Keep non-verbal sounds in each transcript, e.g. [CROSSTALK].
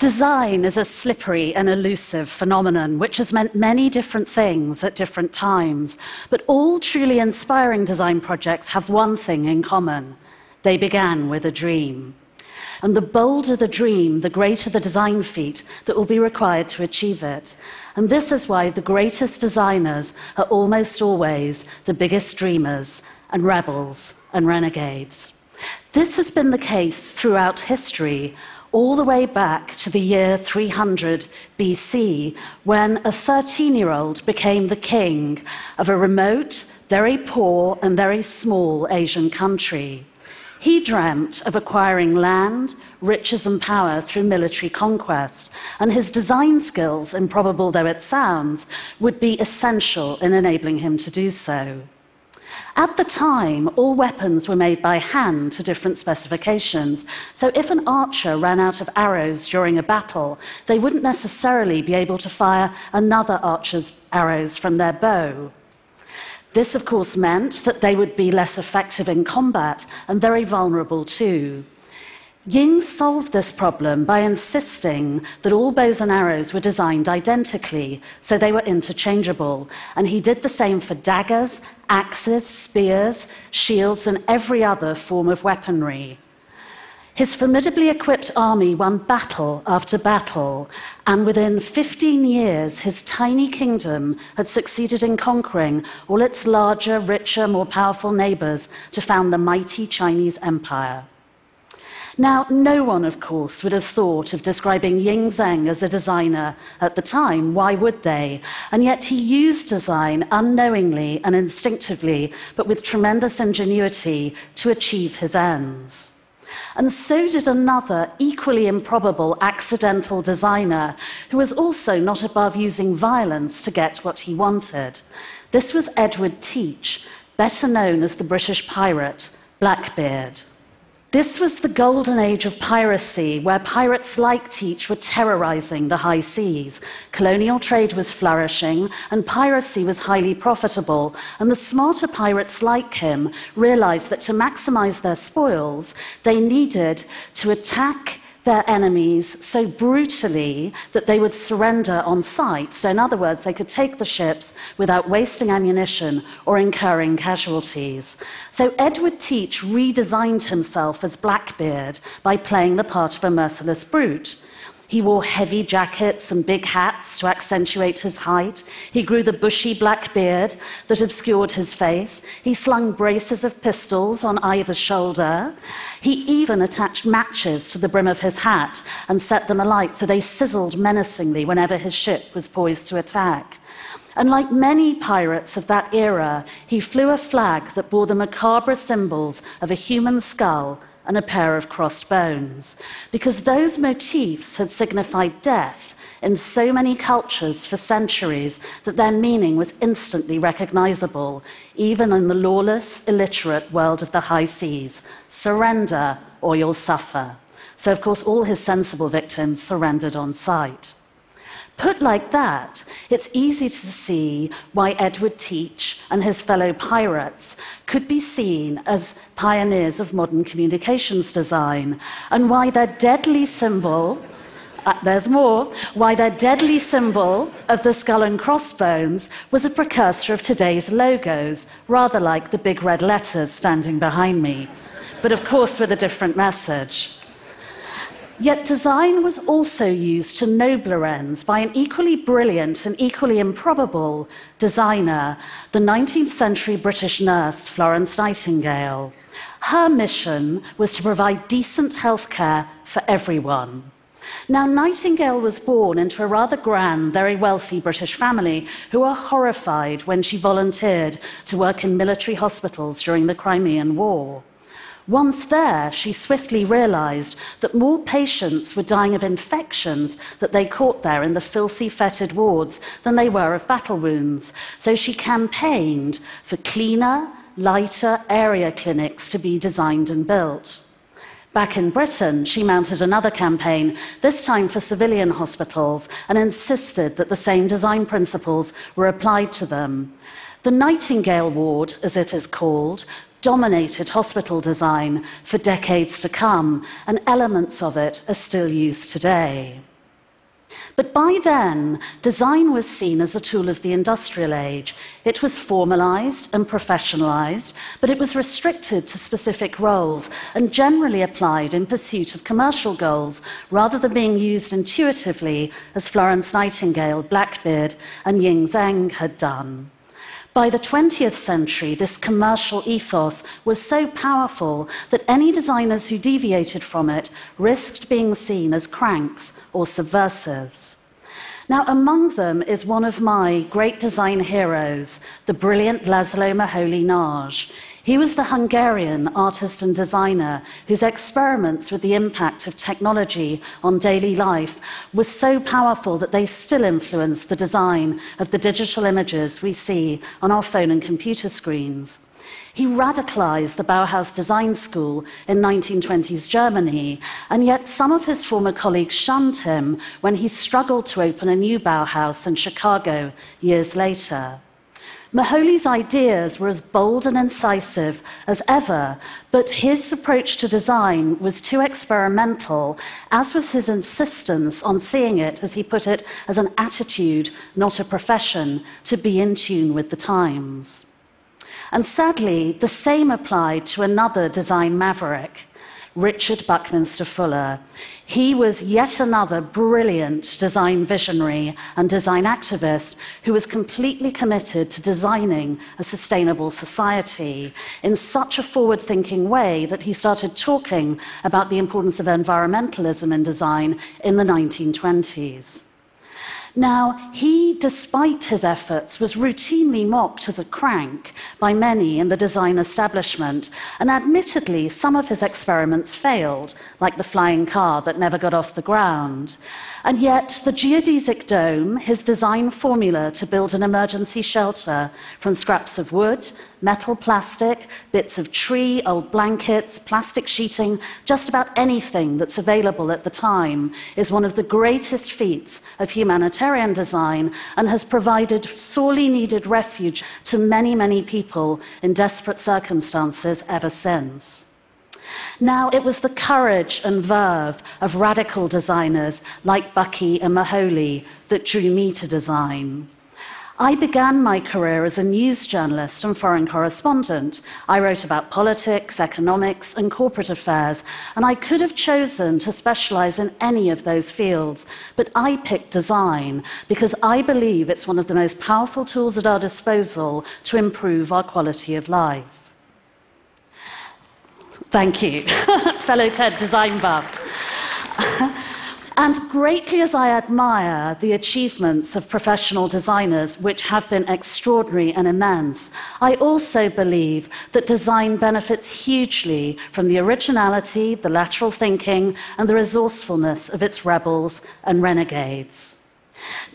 Design is a slippery and elusive phenomenon which has meant many different things at different times. But all truly inspiring design projects have one thing in common they began with a dream. And the bolder the dream, the greater the design feat that will be required to achieve it. And this is why the greatest designers are almost always the biggest dreamers and rebels and renegades. This has been the case throughout history, all the way back to the year 300 BC, when a 13 year old became the king of a remote, very poor, and very small Asian country. He dreamt of acquiring land, riches, and power through military conquest, and his design skills, improbable though it sounds, would be essential in enabling him to do so. At the time, all weapons were made by hand to different specifications. So if an archer ran out of arrows during a battle, they wouldn't necessarily be able to fire another archer's arrows from their bow. This, of course, meant that they would be less effective in combat and very vulnerable too. Ying solved this problem by insisting that all bows and arrows were designed identically, so they were interchangeable. And he did the same for daggers, axes, spears, shields, and every other form of weaponry. His formidably equipped army won battle after battle, and within 15 years, his tiny kingdom had succeeded in conquering all its larger, richer, more powerful neighbors to found the mighty Chinese empire. Now, no one, of course, would have thought of describing Ying Zheng as a designer at the time. Why would they? And yet he used design unknowingly and instinctively, but with tremendous ingenuity, to achieve his ends. And so did another equally improbable accidental designer who was also not above using violence to get what he wanted. This was Edward Teach, better known as the British pirate Blackbeard. This was the golden age of piracy, where pirates like Teach were terrorizing the high seas. Colonial trade was flourishing, and piracy was highly profitable. And the smarter pirates like him realized that to maximize their spoils, they needed to attack their enemies so brutally that they would surrender on sight. So, in other words, they could take the ships without wasting ammunition or incurring casualties. So, Edward Teach redesigned himself as Blackbeard by playing the part of a merciless brute. He wore heavy jackets and big hats to accentuate his height. He grew the bushy black beard that obscured his face. He slung braces of pistols on either shoulder. He even attached matches to the brim of his hat and set them alight so they sizzled menacingly whenever his ship was poised to attack. And like many pirates of that era, he flew a flag that bore the macabre symbols of a human skull and a pair of crossed bones, because those motifs had signified death in so many cultures for centuries that their meaning was instantly recognizable, even in the lawless, illiterate world of the high seas. Surrender or you'll suffer. So, of course, all his sensible victims surrendered on sight. Put like that, it's easy to see why Edward Teach and his fellow pirates could be seen as pioneers of modern communications design, and why their deadly symbol, uh, there's more, why their deadly symbol of the skull and crossbones was a precursor of today's logos, rather like the big red letters standing behind me, but of course with a different message. Yet design was also used to nobler ends by an equally brilliant and equally improbable designer, the 19th century British nurse Florence Nightingale. Her mission was to provide decent health care for everyone. Now, Nightingale was born into a rather grand, very wealthy British family who were horrified when she volunteered to work in military hospitals during the Crimean War. Once there, she swiftly realized that more patients were dying of infections that they caught there in the filthy, fetid wards than they were of battle wounds. So she campaigned for cleaner, lighter area clinics to be designed and built. Back in Britain, she mounted another campaign, this time for civilian hospitals, and insisted that the same design principles were applied to them. The Nightingale Ward, as it is called, dominated hospital design for decades to come, and elements of it are still used today. But by then, design was seen as a tool of the industrial age. It was formalized and professionalized, but it was restricted to specific roles and generally applied in pursuit of commercial goals rather than being used intuitively as Florence Nightingale, Blackbeard, and Ying Zheng had done. By the 20th century, this commercial ethos was so powerful that any designers who deviated from it risked being seen as cranks or subversives. Now, among them is one of my great design heroes, the brilliant Laszlo Moholy-Nagy. He was the Hungarian artist and designer whose experiments with the impact of technology on daily life were so powerful that they still influence the design of the digital images we see on our phone and computer screens. He radicalized the Bauhaus Design School in 1920s Germany, and yet some of his former colleagues shunned him when he struggled to open a new Bauhaus in Chicago years later. Moholy's ideas were as bold and incisive as ever, but his approach to design was too experimental, as was his insistence on seeing it, as he put it, as an attitude, not a profession, to be in tune with the times. And sadly, the same applied to another design maverick. Richard Buckminster Fuller. He was yet another brilliant design visionary and design activist who was completely committed to designing a sustainable society in such a forward thinking way that he started talking about the importance of environmentalism in design in the 1920s. Now, he, despite his efforts, was routinely mocked as a crank by many in the design establishment, and admittedly, some of his experiments failed, like the flying car that never got off the ground. And yet, the geodesic dome, his design formula to build an emergency shelter from scraps of wood, metal, plastic, bits of tree, old blankets, plastic sheeting, just about anything that's available at the time, is one of the greatest feats of humanitarian design and has provided sorely needed refuge to many, many people in desperate circumstances ever since. Now, it was the courage and verve of radical designers like Bucky and Moholy that drew me to design. I began my career as a news journalist and foreign correspondent. I wrote about politics, economics, and corporate affairs, and I could have chosen to specialize in any of those fields. But I picked design because I believe it's one of the most powerful tools at our disposal to improve our quality of life. Thank you, [LAUGHS] fellow TED design buffs. and greatly as I admire the achievements of professional designers, which have been extraordinary and immense, I also believe that design benefits hugely from the originality, the lateral thinking, and the resourcefulness of its rebels and renegades.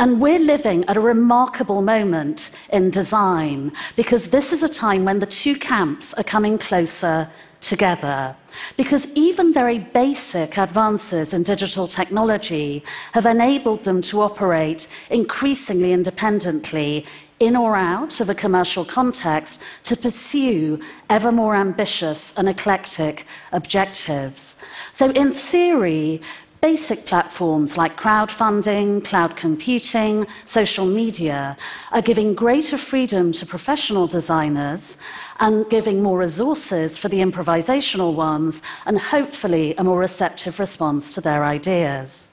And we're living at a remarkable moment in design because this is a time when the two camps are coming closer together. Because even very basic advances in digital technology have enabled them to operate increasingly independently in or out of a commercial context to pursue ever more ambitious and eclectic objectives. So, in theory, Basic platforms like crowdfunding, cloud computing, social media are giving greater freedom to professional designers and giving more resources for the improvisational ones, and hopefully a more receptive response to their ideas.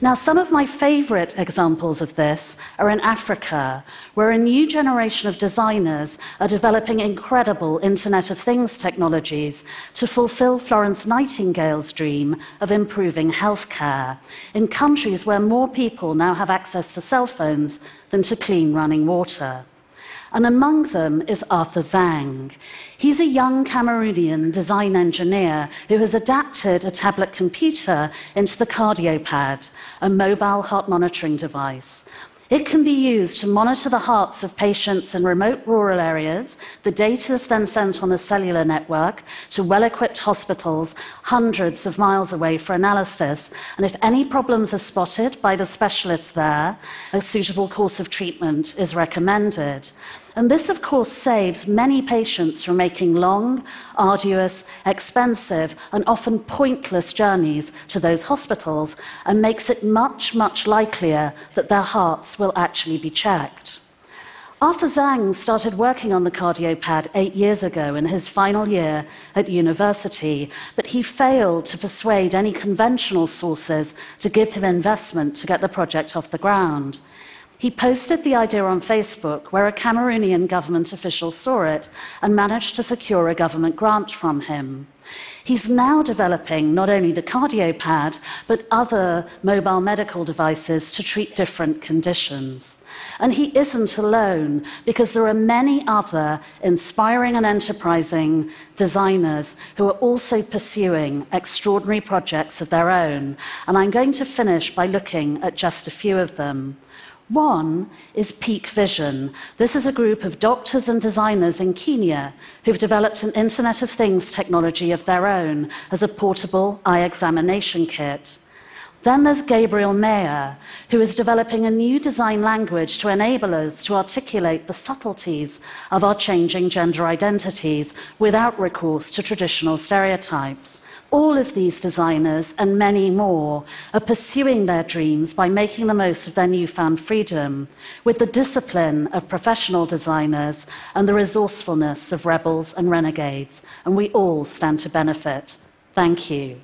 Now, some of my favorite examples of this are in Africa, where a new generation of designers are developing incredible Internet of Things technologies to fulfill Florence Nightingale's dream of improving healthcare in countries where more people now have access to cell phones than to clean running water and among them is Arthur Zang. He's a young Cameroonian design engineer who has adapted a tablet computer into the CardioPad, a mobile heart monitoring device. It can be used to monitor the hearts of patients in remote rural areas. The data is then sent on a cellular network to well equipped hospitals hundreds of miles away for analysis. And if any problems are spotted by the specialists there, a suitable course of treatment is recommended. And this, of course, saves many patients from making long, arduous, expensive, and often pointless journeys to those hospitals and makes it much, much likelier that their hearts will actually be checked. Arthur Zang started working on the cardiopad eight years ago in his final year at university, but he failed to persuade any conventional sources to give him investment to get the project off the ground. He posted the idea on Facebook, where a Cameroonian government official saw it and managed to secure a government grant from him. He's now developing not only the cardiopad, but other mobile medical devices to treat different conditions. And he isn't alone, because there are many other inspiring and enterprising designers who are also pursuing extraordinary projects of their own. And I'm going to finish by looking at just a few of them. One is Peek Vision. This is a group of doctors and designers in Kenya who've developed an Internet of Things technology of their own as a portable eye examination kit. Then there's Gabriel Maher, who is developing a new design language to enable us to articulate the subtleties of our changing gender identities without recourse to traditional stereotypes. All of these designers and many more are pursuing their dreams by making the most of their newfound freedom with the discipline of professional designers and the resourcefulness of rebels and renegades. And we all stand to benefit. Thank you.